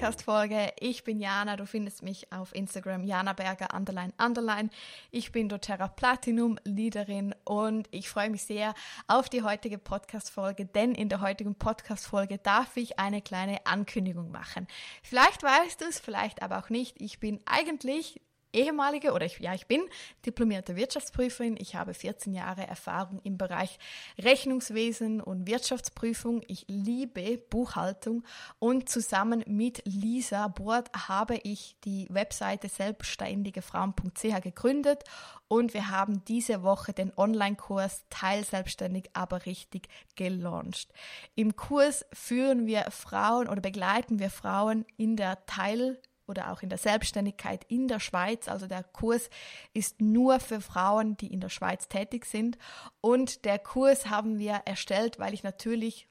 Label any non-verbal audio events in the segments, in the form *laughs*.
Podcast-Folge. Ich bin Jana, du findest mich auf Instagram Jana Berger underline underline. Ich bin doTERRA Platinum Leaderin und ich freue mich sehr auf die heutige Podcast-Folge, denn in der heutigen Podcast-Folge darf ich eine kleine Ankündigung machen. Vielleicht weißt du es, vielleicht aber auch nicht. Ich bin eigentlich ehemalige oder ich, ja, ich bin diplomierte Wirtschaftsprüferin. Ich habe 14 Jahre Erfahrung im Bereich Rechnungswesen und Wirtschaftsprüfung. Ich liebe Buchhaltung und zusammen mit Lisa Bord habe ich die Webseite selbstständigefrauen.ch gegründet und wir haben diese Woche den Online-Kurs Teilselbstständig, aber richtig gelauncht. Im Kurs führen wir Frauen oder begleiten wir Frauen in der Teil oder auch in der Selbstständigkeit in der Schweiz. Also der Kurs ist nur für Frauen, die in der Schweiz tätig sind. Und der Kurs haben wir erstellt, weil ich natürlich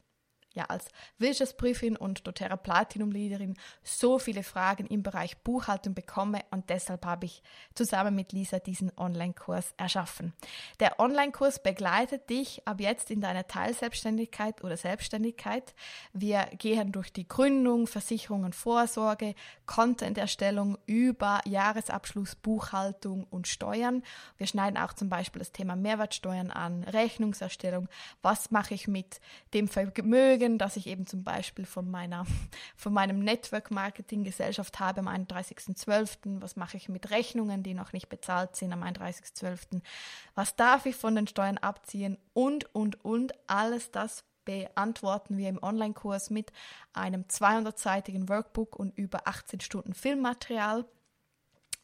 ja als Wirtschaftsprüfin und doTERRA Platinum Leaderin so viele Fragen im Bereich Buchhaltung bekomme und deshalb habe ich zusammen mit Lisa diesen Online-Kurs erschaffen. Der Online-Kurs begleitet dich ab jetzt in deiner Teilselbstständigkeit oder Selbstständigkeit. Wir gehen durch die Gründung, Versicherung und Vorsorge, Content-Erstellung über Jahresabschluss, Buchhaltung und Steuern. Wir schneiden auch zum Beispiel das Thema Mehrwertsteuern an, Rechnungserstellung. Was mache ich mit dem Vermögen? Vermögen, das ich eben zum Beispiel von meiner, *laughs* von meinem Network Marketing Gesellschaft habe am 31.12. Was mache ich mit Rechnungen, die noch nicht bezahlt sind am 31.12.? Was darf ich von den Steuern abziehen? Und, und, und. Alles das beantworten wir im Online-Kurs mit einem 200-seitigen Workbook und über 18 Stunden Filmmaterial.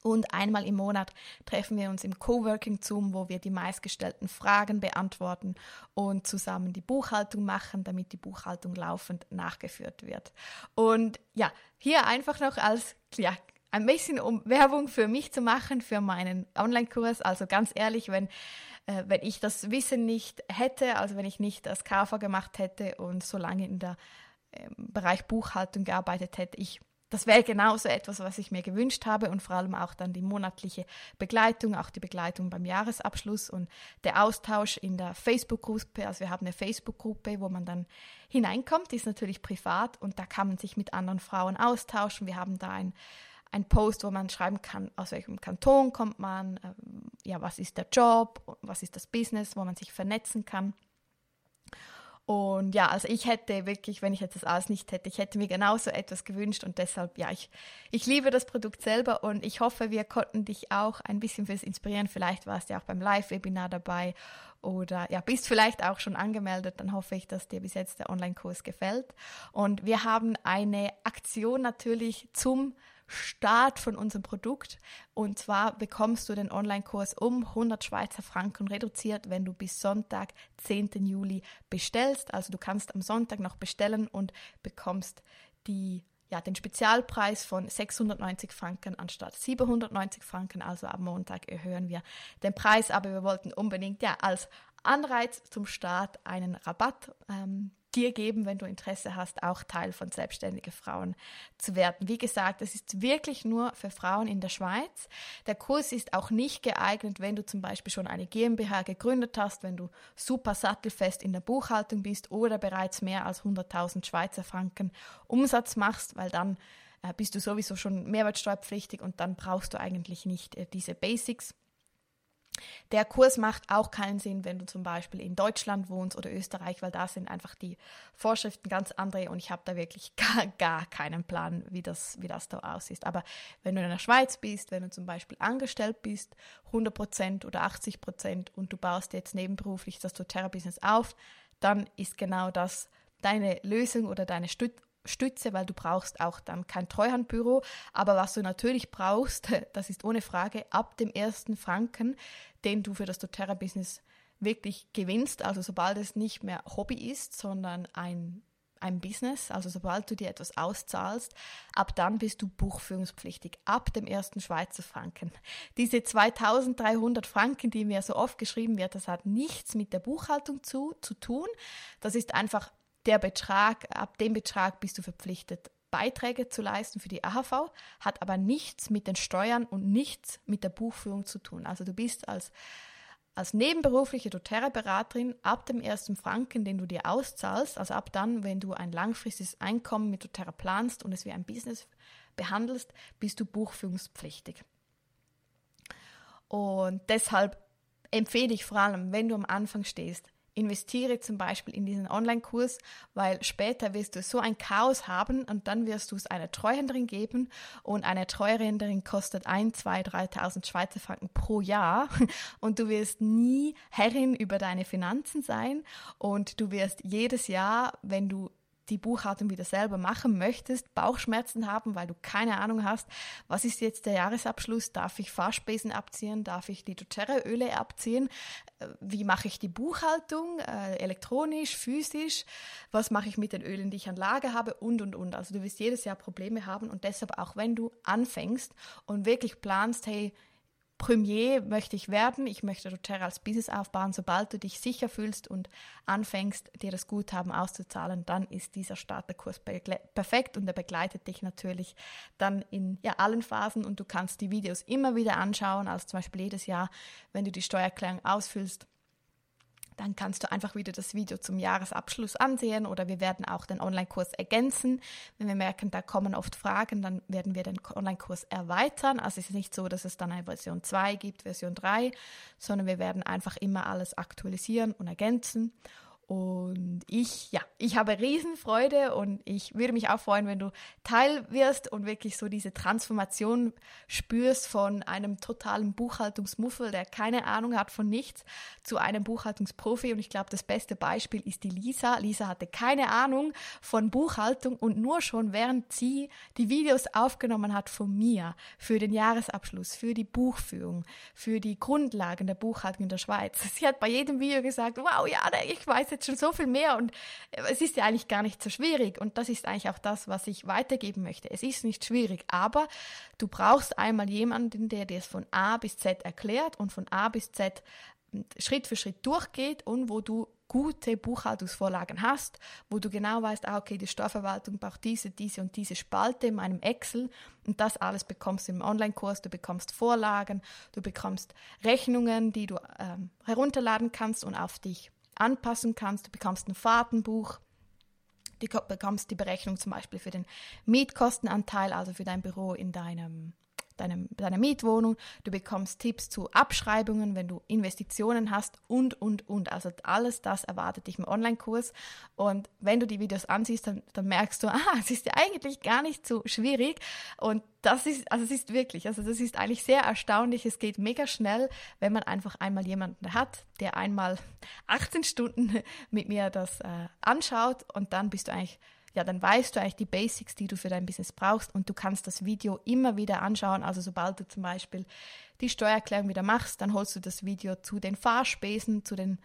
Und einmal im Monat treffen wir uns im Coworking Zoom, wo wir die meistgestellten Fragen beantworten und zusammen die Buchhaltung machen, damit die Buchhaltung laufend nachgeführt wird. Und ja, hier einfach noch als ja, ein bisschen um Werbung für mich zu machen, für meinen Online-Kurs. Also ganz ehrlich, wenn, äh, wenn ich das Wissen nicht hätte, also wenn ich nicht das KV gemacht hätte und so lange in der äh, Bereich Buchhaltung gearbeitet hätte, ich das wäre genauso etwas, was ich mir gewünscht habe und vor allem auch dann die monatliche Begleitung, auch die Begleitung beim Jahresabschluss und der Austausch in der Facebook-Gruppe. Also wir haben eine Facebook-Gruppe, wo man dann hineinkommt, die ist natürlich privat und da kann man sich mit anderen Frauen austauschen. Wir haben da ein ein Post, wo man schreiben kann, aus welchem Kanton kommt man, ähm, ja, was ist der Job, was ist das Business, wo man sich vernetzen kann. Und ja, also ich hätte wirklich, wenn ich jetzt das alles nicht hätte, ich hätte mir genauso etwas gewünscht und deshalb, ja, ich, ich liebe das Produkt selber und ich hoffe, wir konnten dich auch ein bisschen fürs Inspirieren. Vielleicht warst du ja auch beim Live-Webinar dabei oder ja, bist vielleicht auch schon angemeldet, dann hoffe ich, dass dir bis jetzt der Online-Kurs gefällt. Und wir haben eine Aktion natürlich zum Start von unserem Produkt. Und zwar bekommst du den Online-Kurs um 100 Schweizer Franken reduziert, wenn du bis Sonntag, 10. Juli bestellst. Also du kannst am Sonntag noch bestellen und bekommst die ja, den Spezialpreis von 690 Franken anstatt 790 Franken. Also am Montag erhöhen wir den Preis, aber wir wollten unbedingt ja als Anreiz zum Start einen Rabatt ähm, dir geben, wenn du Interesse hast, auch Teil von selbstständigen Frauen zu werden. Wie gesagt, es ist wirklich nur für Frauen in der Schweiz. Der Kurs ist auch nicht geeignet, wenn du zum Beispiel schon eine GmbH gegründet hast, wenn du super sattelfest in der Buchhaltung bist oder bereits mehr als 100.000 Schweizer Franken Umsatz machst, weil dann äh, bist du sowieso schon mehrwertsteuerpflichtig und dann brauchst du eigentlich nicht äh, diese Basics. Der Kurs macht auch keinen Sinn, wenn du zum Beispiel in Deutschland wohnst oder Österreich, weil da sind einfach die Vorschriften ganz andere und ich habe da wirklich *laughs* gar, gar keinen Plan, wie das, wie das da aussieht. Aber wenn du in der Schweiz bist, wenn du zum Beispiel angestellt bist, 100% oder 80% und du baust jetzt nebenberuflich das doTERRA-Business auf, dann ist genau das deine Lösung oder deine Stütze Stütze, weil du brauchst auch dann kein Treuhandbüro. Aber was du natürlich brauchst, *laughs* das ist ohne Frage ab dem ersten Franken, den du für das doTERRA-Business wirklich gewinnst. Also sobald es nicht mehr Hobby ist, sondern ein ein Business, also sobald du dir etwas auszahlst, ab dann bist du buchführungspflichtig, ab dem ersten Schweizer Franken. *laughs* Diese 2300 Franken, die mir so oft geschrieben wird, das hat nichts mit der Buchhaltung zu, zu tun. Das ist einfach der Betrag, ab dem Betrag bist du verpflichtet, Beiträge zu leisten für die AHV, hat aber nichts mit den Steuern und nichts mit der Buchführung zu tun. Also du bist als als nebenberufliche doTERRA-Beraterin ab dem ersten Franken, den du dir auszahlst, also ab dann, wenn du ein langfristiges Einkommen mit doTERRA planst und es wie ein Business behandelst, bist du buchführungspflichtig. Und deshalb empfehle ich vor allem, wenn du am Anfang stehst, investiere zum Beispiel in diesen Online-Kurs, weil später wirst du so ein Chaos haben und dann wirst du es einer Treuhänderin geben und eine Treuhänderin kostet 1, 2, 3.000 Schweizer Franken pro Jahr *laughs* und du wirst nie Herrin über deine Finanzen sein und du wirst jedes Jahr, wenn du die Buchhaltung wieder selber machen möchtest, Bauchschmerzen haben, weil du keine Ahnung hast, was ist jetzt der Jahresabschluss, darf ich Fahrspesen abziehen, darf ich die doTERRA-Öle abziehen, äh, wie mache ich die Buchhaltung, äh, elektronisch, physisch, was mache ich mit den Ölen, die ich an Lager habe? Und, und, und. Also du wirst jedes Jahr Probleme haben und deshalb auch wenn du anfängst und wirklich planst, hey, Premier möchte ich werden, ich möchte doTERRA als Business aufbauen. Sobald du dich sicher fühlst und anfängst, dir das Guthaben auszuzahlen, dann ist dieser Starterkurs perfekt und er begleitet dich natürlich dann in ja, allen Phasen. Und du kannst die Videos immer wieder anschauen, also zum Beispiel jedes Jahr, wenn du die Steuererklärung ausfüllst dann kannst du einfach wieder das Video zum Jahresabschluss ansehen oder wir werden auch den Online-Kurs ergänzen. Wenn wir merken, da kommen oft Fragen, dann werden wir den Online-Kurs erweitern. Also es ist nicht so, dass es dann eine Version 2 gibt, Version 3, sondern wir werden einfach immer alles aktualisieren und ergänzen. Und ich, ja, ich habe Riesenfreude und ich würde mich auch freuen, wenn du Teil wirst und wirklich so diese Transformation spürst von einem totalen Buchhaltungsmuffel, der keine Ahnung hat von nichts, zu einem Buchhaltungsprofi. Und ich glaube, das beste Beispiel ist die Lisa. Lisa hatte keine Ahnung von Buchhaltung und nur schon während sie die Videos aufgenommen hat von mir für den Jahresabschluss, für die Buchführung, für die Grundlagen der Buchhaltung in der Schweiz. *laughs* Sie hat bei jedem Video gesagt, wow, ja, ich weiß jetzt schon so viel mehr und äh, es ist ja eigentlich gar nicht so schwierig und das ist eigentlich auch das, was ich weitergeben möchte. Es ist nicht schwierig, aber du brauchst einmal jemanden, der dir es von A bis Z erklärt und von A bis Z hm, Schritt für Schritt durchgeht und wo du gute Buchhaltungsvorlagen hast, wo du genau weißt, ah, okay, die Steuerverwaltung braucht diese, diese und diese Spalte in meinem Excel und das alles bekommst du im Online-Kurs, du bekommst Vorlagen, du bekommst Rechnungen, die du ähm, herunterladen kannst und auf dich anpassen kannst. Du bekommst ein Fahrtenbuch. Du bekommst die Berechnung zum Beispiel für den Mietkostenanteil, also für dein Büro in deinem deinem, deiner Mietwohnung, du bekommst Tipps zu Abschreibungen, wenn du Investitionen hast und, und, und. Also alles das erwartet dich im Online-Kurs. Und wenn du die Videos ansiehst, dann, dann merkst du, *laughs* ah, es ist ja eigentlich gar nicht so schwierig. Und das ist, also es ist wirklich, also das ist eigentlich sehr erstaunlich. Es geht mega schnell, wenn man einfach einmal jemanden hat, der einmal *laughs* 18 Stunden mit mir das äh, anschaut und dann bist du eigentlich ja, dann weißt du eigentlich die Basics, die du für dein Business brauchst und du kannst das Video immer wieder anschauen. Also sobald du zum Beispiel die Steuererklärung wieder machst, dann holst du das Video zu den Fahrspesen, zu den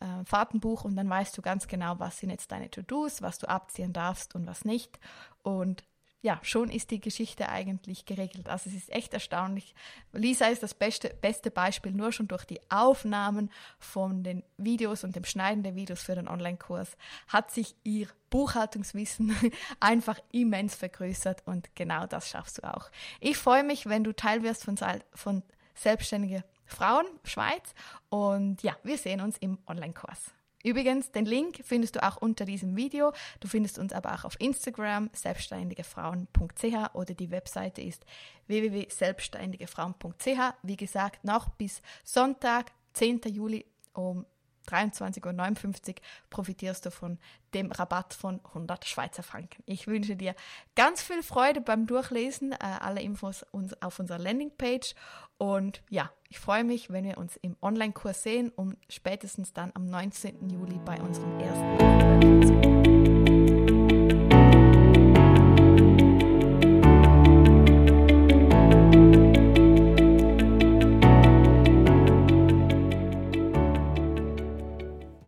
äh, Fahrtenbuch und dann weißt du ganz genau, was sind jetzt deine To-Dos, was du abziehen darfst und was nicht. Und ja, schon ist die Geschichte eigentlich geregelt. Also es ist echt erstaunlich. Lisa ist das beste, beste Beispiel, nur schon durch die Aufnahmen von den Videos und dem Schneiden der Videos für den Online-Kurs hat sich ihr Buchhaltungswissen *laughs* einfach immens vergrößert und genau das schaffst du auch. Ich freue mich, wenn du Teil wirst von, von Selbstständige Frauen Schweiz und ja, wir sehen uns im Online-Kurs. Übrigens, den Link findest du auch unter diesem Video. Du findest uns aber auch auf Instagram selbstständigefrauen.ch oder die Webseite ist www.selbstständigefrauen.ch. Wie gesagt, noch bis Sonntag, 10. Juli um 23,59 Uhr profitierst du von dem Rabatt von 100 Schweizer Franken. Ich wünsche dir ganz viel Freude beim Durchlesen, äh, alle Infos uns auf unserer Landingpage und ja, ich freue mich, wenn wir uns im Online-Kurs sehen und spätestens dann am 19. Juli bei unserem ersten